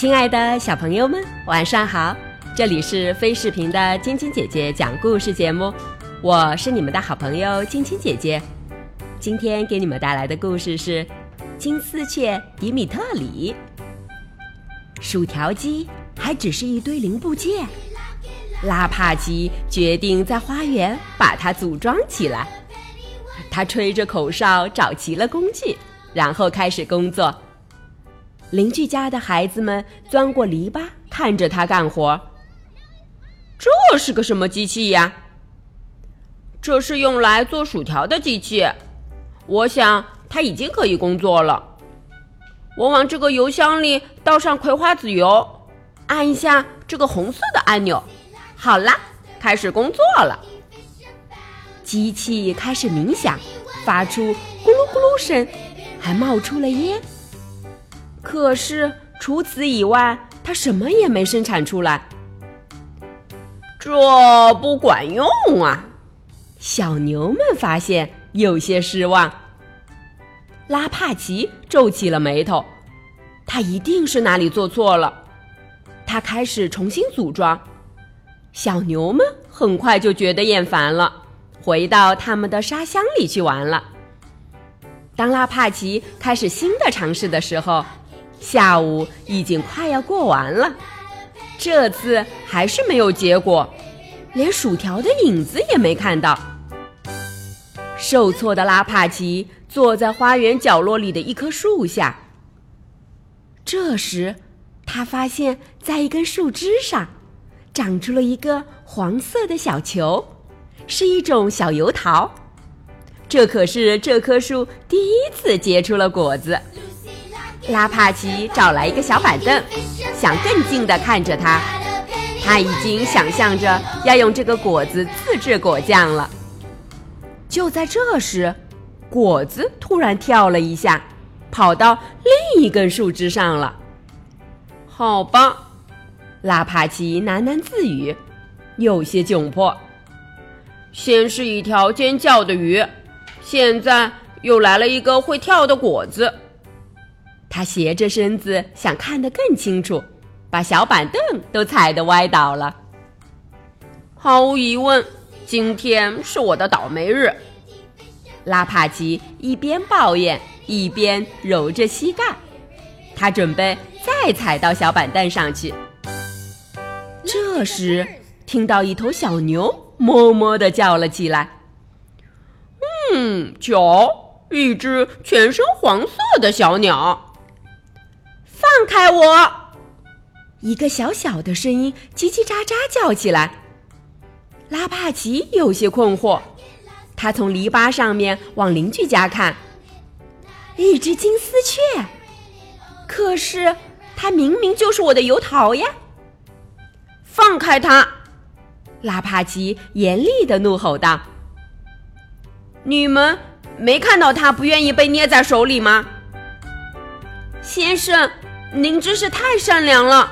亲爱的小朋友们，晚上好！这里是飞视频的晶晶姐姐讲故事节目，我是你们的好朋友晶晶姐姐。今天给你们带来的故事是《金丝雀迪米特里》。薯条机还只是一堆零部件，拉帕奇决定在花园把它组装起来。他吹着口哨找齐了工具，然后开始工作。邻居家的孩子们钻过篱笆，看着他干活。这是个什么机器呀？这是用来做薯条的机器。我想它已经可以工作了。我往这个油箱里倒上葵花籽油，按一下这个红色的按钮，好啦，开始工作了。机器开始冥想，发出咕噜咕噜声，还冒出了烟。可是除此以外，它什么也没生产出来。这不管用啊！小牛们发现有些失望。拉帕奇皱起了眉头，他一定是哪里做错了。他开始重新组装。小牛们很快就觉得厌烦了，回到他们的沙箱里去玩了。当拉帕奇开始新的尝试的时候，下午已经快要过完了，这次还是没有结果，连薯条的影子也没看到。受挫的拉帕奇坐在花园角落里的一棵树下。这时，他发现，在一根树枝上，长出了一个黄色的小球，是一种小油桃。这可是这棵树第一次结出了果子。拉帕奇找来一个小板凳，想更近地看着它。他已经想象着要用这个果子自制果酱了。就在这时，果子突然跳了一下，跑到另一根树枝上了。好吧，拉帕奇喃喃自语，有些窘迫。先是一条尖叫的鱼，现在又来了一个会跳的果子。他斜着身子，想看得更清楚，把小板凳都踩得歪倒了。毫无疑问，今天是我的倒霉日。拉帕奇一边抱怨，一边揉着膝盖。他准备再踩到小板凳上去。这时，听到一头小牛哞哞地叫了起来：“嗯，瞧，一只全身黄色的小鸟。”放开我！一个小小的声音叽叽喳喳叫起来。拉帕奇有些困惑，他从篱笆上面往邻居家看，一只金丝雀。可是它明明就是我的油桃呀！放开它！拉帕奇严厉的怒吼道：“你们没看到它不愿意被捏在手里吗，先生？”您真是太善良了，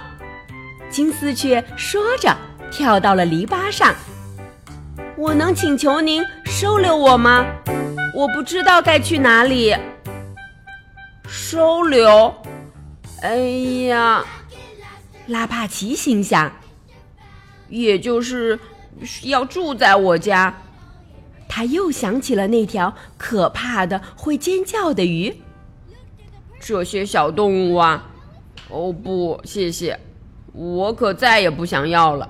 金丝雀说着，跳到了篱笆上。我能请求您收留我吗？我不知道该去哪里。收留？哎呀，拉帕奇心想，也就是要住在我家。他又想起了那条可怕的会尖叫的鱼。这些小动物啊。哦不，谢谢，我可再也不想要了。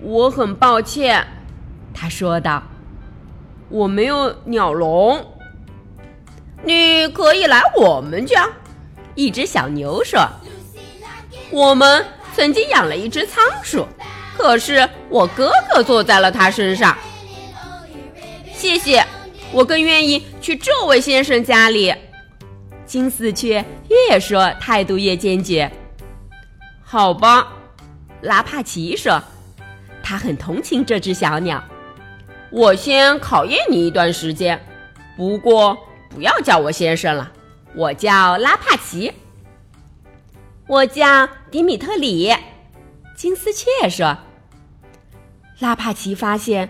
我很抱歉，他说道。我没有鸟笼。你可以来我们家。一只小牛说：“我们曾经养了一只仓鼠，可是我哥哥坐在了它身上。”谢谢，我更愿意去这位先生家里。金丝雀越说态度越坚决。好吧，拉帕奇说，他很同情这只小鸟。我先考验你一段时间，不过不要叫我先生了，我叫拉帕奇。我叫迪米特里。金丝雀说。拉帕奇发现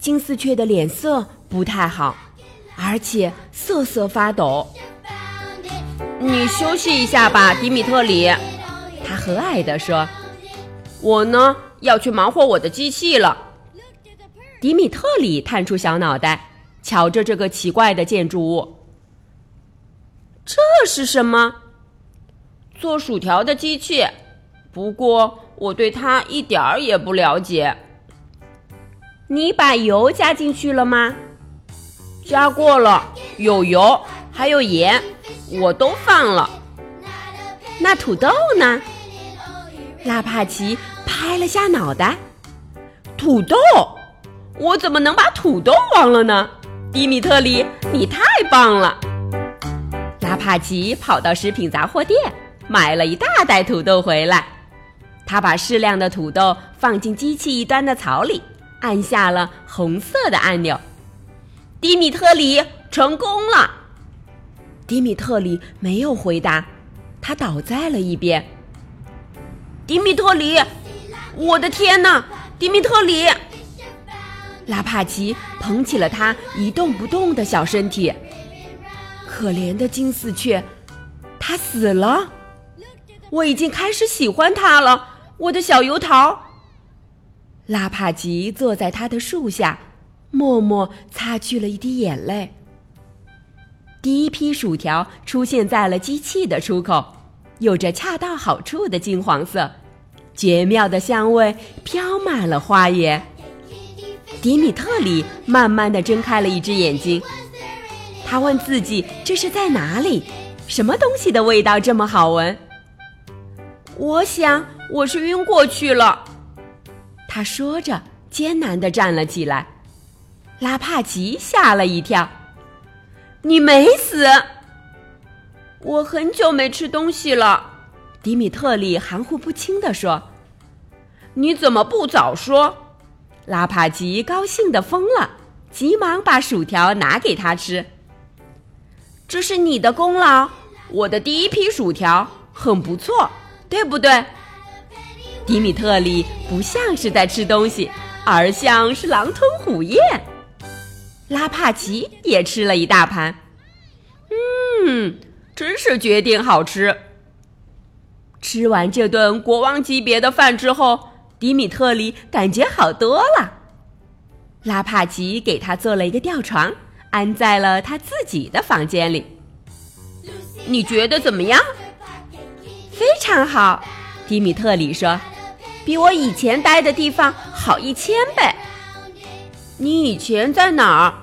金丝雀的脸色不太好，而且瑟瑟发抖。你休息一下吧，迪米特里。”他和蔼地说。“我呢，要去忙活我的机器了。”迪米特里探出小脑袋，瞧着这个奇怪的建筑物。这是什么？做薯条的机器。不过我对它一点儿也不了解。你把油加进去了吗？加过了，有油，还有盐，我都放了。那土豆呢？拉帕奇拍了下脑袋。土豆。我怎么能把土豆忘了呢？迪米特里，你太棒了！拉帕奇跑到食品杂货店，买了一大袋土豆回来。他把适量的土豆放进机器一端的槽里，按下了红色的按钮。迪米特里成功了。迪米特里没有回答，他倒在了一边。迪米特里，我的天哪！迪米特里。拉帕奇捧起了他一动不动的小身体。可怜的金丝雀，他死了。我已经开始喜欢他了，我的小油桃。拉帕奇坐在他的树下，默默擦去了一滴眼泪。第一批薯条出现在了机器的出口，有着恰到好处的金黄色，绝妙的香味飘满了花园。迪米特里慢慢的睁开了一只眼睛，他问自己：“这是在哪里？什么东西的味道这么好闻？”我想我是晕过去了。他说着，艰难的站了起来。拉帕奇吓了一跳：“你没死？”我很久没吃东西了。迪米特里含糊不清的说：“你怎么不早说？”拉帕奇高兴的疯了，急忙把薯条拿给他吃。这是你的功劳，我的第一批薯条很不错，对不对？迪米特里不像是在吃东西，而像是狼吞虎咽。拉帕奇也吃了一大盘，嗯，真是绝顶好吃。吃完这顿国王级别的饭之后。迪米特里感觉好多了。拉帕奇给他做了一个吊床，安在了他自己的房间里。你觉得怎么样？非常好，迪米特里说，比我以前待的地方好一千倍。你以前在哪儿？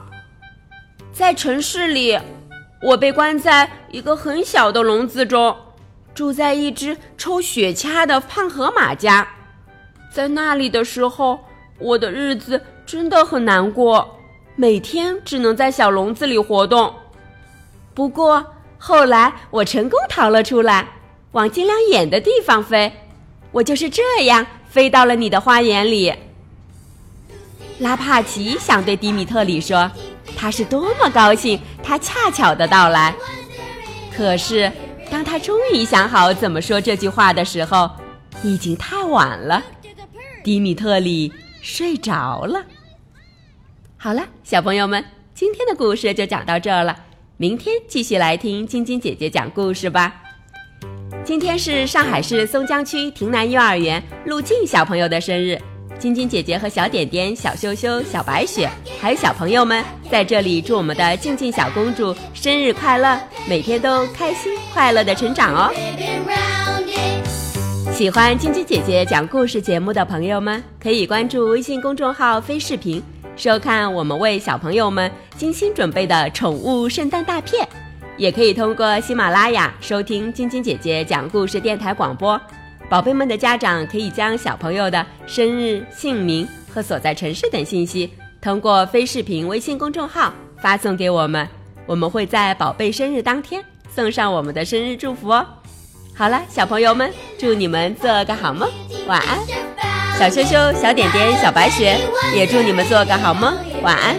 在城市里，我被关在一个很小的笼子中，住在一只抽雪茄的胖河马家。在那里的时候，我的日子真的很难过，每天只能在小笼子里活动。不过后来我成功逃了出来，往尽量远的地方飞。我就是这样飞到了你的花园里。拉帕奇想对迪米特里说，他是多么高兴他恰巧的到来。可是当他终于想好怎么说这句话的时候，已经太晚了。迪米特里睡着了。好了，小朋友们，今天的故事就讲到这儿了。明天继续来听晶晶姐姐讲故事吧。今天是上海市松江区亭南幼儿园陆静小朋友的生日，晶晶姐姐和小点点、小羞羞、小白雪，还有小朋友们在这里祝我们的静静小公主生日快乐，每天都开心快乐的成长哦。喜欢晶晶姐姐讲故事节目的朋友们，可以关注微信公众号“飞视频”，收看我们为小朋友们精心准备的宠物圣诞大片。也可以通过喜马拉雅收听晶晶姐姐讲故事电台广播。宝贝们的家长可以将小朋友的生日、姓名和所在城市等信息，通过飞视频微信公众号发送给我们，我们会在宝贝生日当天送上我们的生日祝福哦。好了，小朋友们，祝你们做个好梦，晚安。小羞羞、小点点、小白雪，也祝你们做个好梦，晚安。